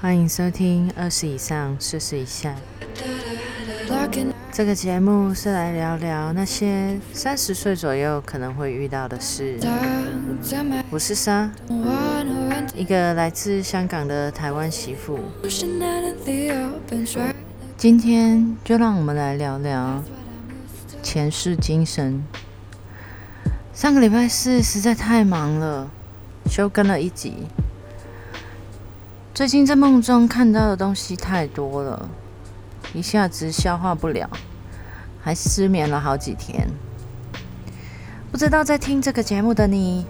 欢迎收听二十以上，四十以下。这个节目是来聊聊那些三十岁左右可能会遇到的事。我是莎，一个来自香港的台湾媳妇。今天就让我们来聊聊前世今生。上个礼拜四实在太忙了，休更了一集。最近在梦中看到的东西太多了，一下子消化不了，还失眠了好几天。不知道在听这个节目的你，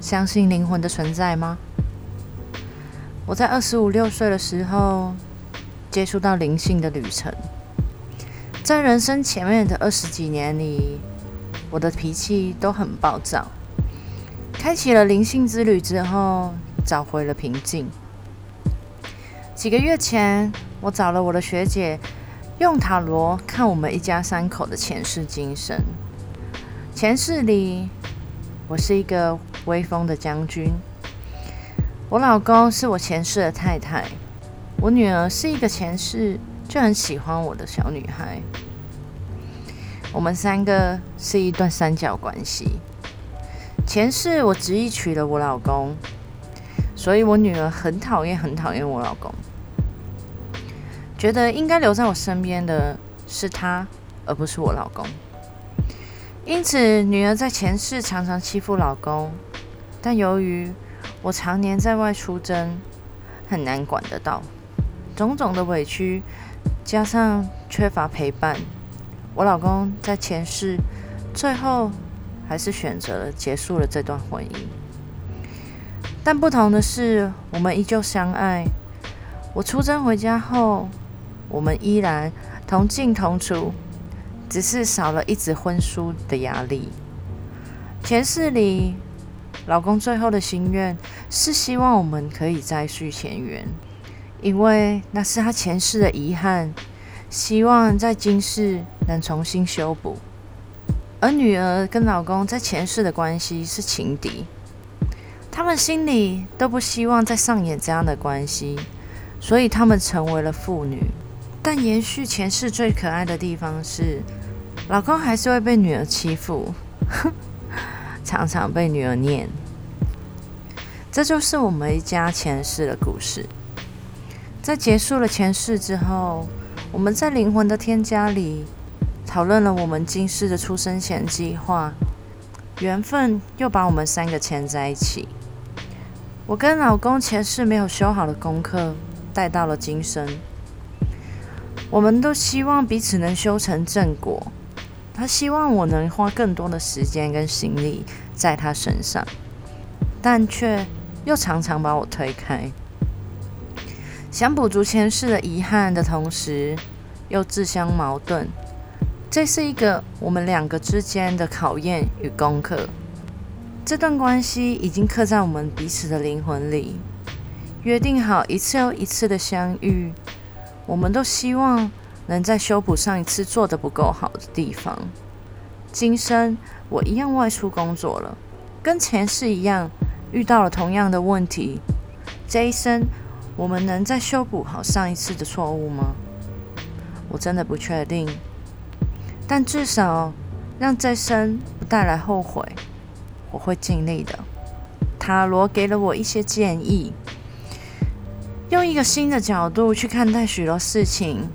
相信灵魂的存在吗？我在二十五六岁的时候接触到灵性的旅程，在人生前面的二十几年里，我的脾气都很暴躁。开启了灵性之旅之后，找回了平静。几个月前，我找了我的学姐，用塔罗看我们一家三口的前世今生。前世里，我是一个威风的将军，我老公是我前世的太太，我女儿是一个前世就很喜欢我的小女孩。我们三个是一段三角关系。前世我执意娶了我老公，所以我女儿很讨厌，很讨厌我老公。觉得应该留在我身边的是他，而不是我老公。因此，女儿在前世常常欺负老公，但由于我常年在外出征，很难管得到，种种的委屈加上缺乏陪伴，我老公在前世最后还是选择了结束了这段婚姻。但不同的是，我们依旧相爱。我出征回家后。我们依然同进同出，只是少了一纸婚书的压力。前世里，老公最后的心愿是希望我们可以再续前缘，因为那是他前世的遗憾，希望在今世能重新修补。而女儿跟老公在前世的关系是情敌，他们心里都不希望再上演这样的关系，所以他们成为了父女。但延续前世最可爱的地方是，老公还是会被女儿欺负，常常被女儿念。这就是我们一家前世的故事。在结束了前世之后，我们在灵魂的添加里讨论了我们今世的出生前计划，缘分又把我们三个牵在一起。我跟老公前世没有修好的功课带到了今生。我们都希望彼此能修成正果。他希望我能花更多的时间跟心力在他身上，但却又常常把我推开。想补足前世的遗憾的同时，又自相矛盾。这是一个我们两个之间的考验与功课。这段关系已经刻在我们彼此的灵魂里，约定好一次又一次的相遇。我们都希望能在修补上一次做的不够好的地方。今生我一样外出工作了，跟前世一样遇到了同样的问题。这一生我们能再修补好上一次的错误吗？我真的不确定。但至少让这生不带来后悔，我会尽力的。塔罗给了我一些建议。用一个新的角度去看待许多事情，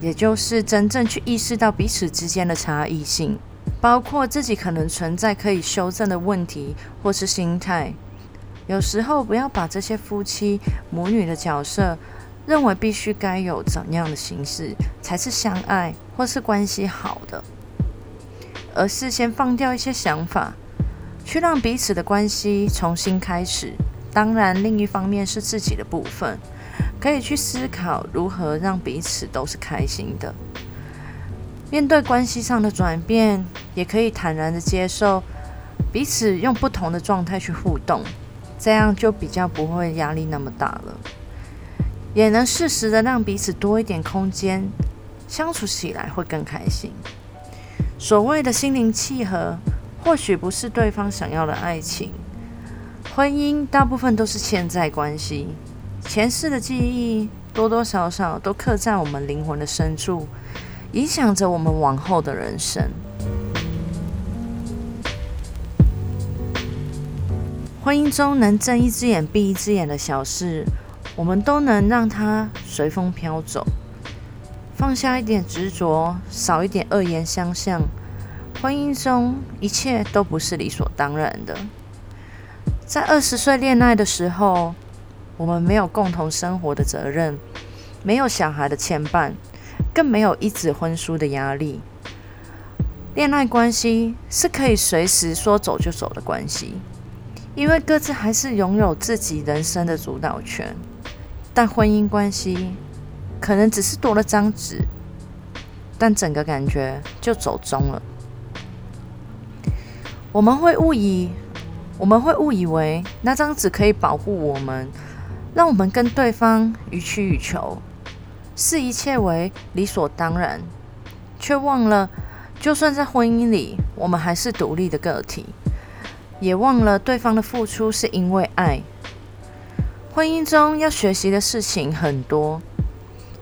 也就是真正去意识到彼此之间的差异性，包括自己可能存在可以修正的问题或是心态。有时候不要把这些夫妻母女的角色认为必须该有怎样的形式才是相爱或是关系好的，而是先放掉一些想法，去让彼此的关系重新开始。当然，另一方面是自己的部分，可以去思考如何让彼此都是开心的。面对关系上的转变，也可以坦然的接受彼此用不同的状态去互动，这样就比较不会压力那么大了，也能适时的让彼此多一点空间，相处起来会更开心。所谓的心灵契合，或许不是对方想要的爱情。婚姻大部分都是欠债关系，前世的记忆多多少少都刻在我们灵魂的深处，影响着我们往后的人生。婚姻中能睁一只眼闭一只眼的小事，我们都能让它随风飘走，放下一点执着，少一点恶言相向。婚姻中一切都不是理所当然的。在二十岁恋爱的时候，我们没有共同生活的责任，没有小孩的牵绊，更没有一纸婚书的压力。恋爱关系是可以随时说走就走的关系，因为各自还是拥有自己人生的主导权。但婚姻关系可能只是多了张纸，但整个感觉就走中了。我们会误以我们会误以为那张纸可以保护我们，让我们跟对方予取予求，视一切为理所当然，却忘了，就算在婚姻里，我们还是独立的个体，也忘了对方的付出是因为爱。婚姻中要学习的事情很多，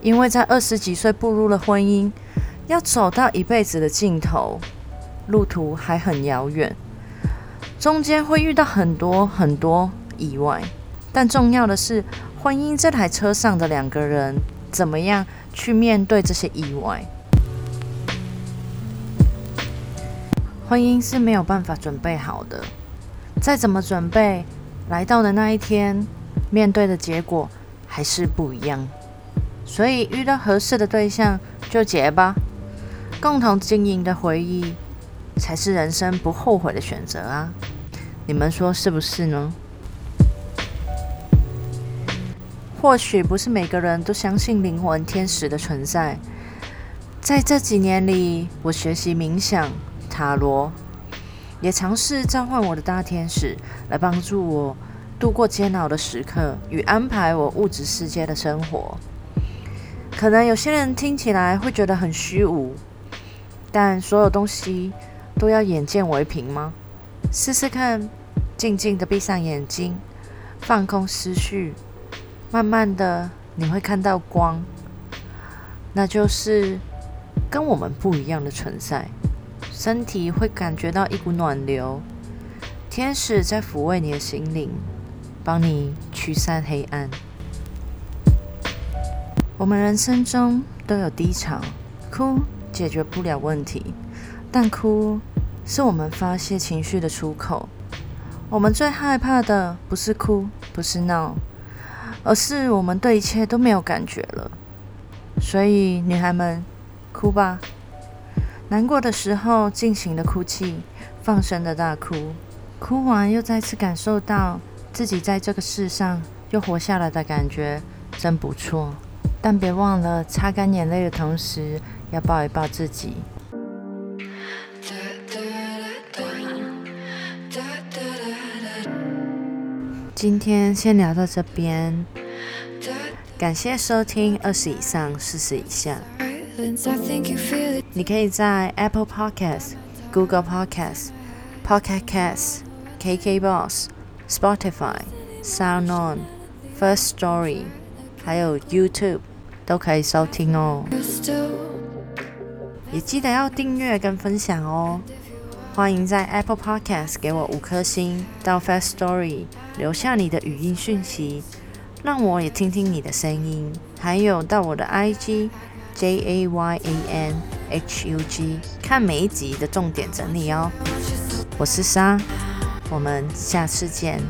因为在二十几岁步入了婚姻，要走到一辈子的尽头。路途还很遥远，中间会遇到很多很多意外，但重要的是，婚姻这台车上的两个人怎么样去面对这些意外？婚姻是没有办法准备好的，再怎么准备，来到的那一天，面对的结果还是不一样。所以遇到合适的对象就结吧，共同经营的回忆。才是人生不后悔的选择啊！你们说是不是呢？或许不是每个人都相信灵魂天使的存在。在这几年里，我学习冥想、塔罗，也尝试召唤我的大天使来帮助我度过煎熬的时刻与安排我物质世界的生活。可能有些人听起来会觉得很虚无，但所有东西。都要眼见为凭吗？试试看，静静的闭上眼睛，放空思绪，慢慢的你会看到光，那就是跟我们不一样的存在。身体会感觉到一股暖流，天使在抚慰你的心灵，帮你驱散黑暗。我们人生中都有低潮，哭解决不了问题。但哭是我们发泄情绪的出口。我们最害怕的不是哭，不是闹，而是我们对一切都没有感觉了。所以，女孩们，哭吧！难过的时候，尽情的哭泣，放声的大哭。哭完，又再次感受到自己在这个世上又活下来的感觉，真不错。但别忘了，擦干眼泪的同时，要抱一抱自己。今天先聊到这边，感谢收听二十以上四十以下。你可以在 Apple Podcast、Google Podcast、Pocket Casts、KKBox、Spotify、SoundOn、First Story，还有 YouTube 都可以收听哦。也记得要订阅跟分享哦。欢迎在 Apple Podcast 给我五颗星，到 First Story 留下你的语音讯息，让我也听听你的声音。还有到我的 IG J A Y A N H U G 看每一集的重点整理哦。我是莎，我们下次见。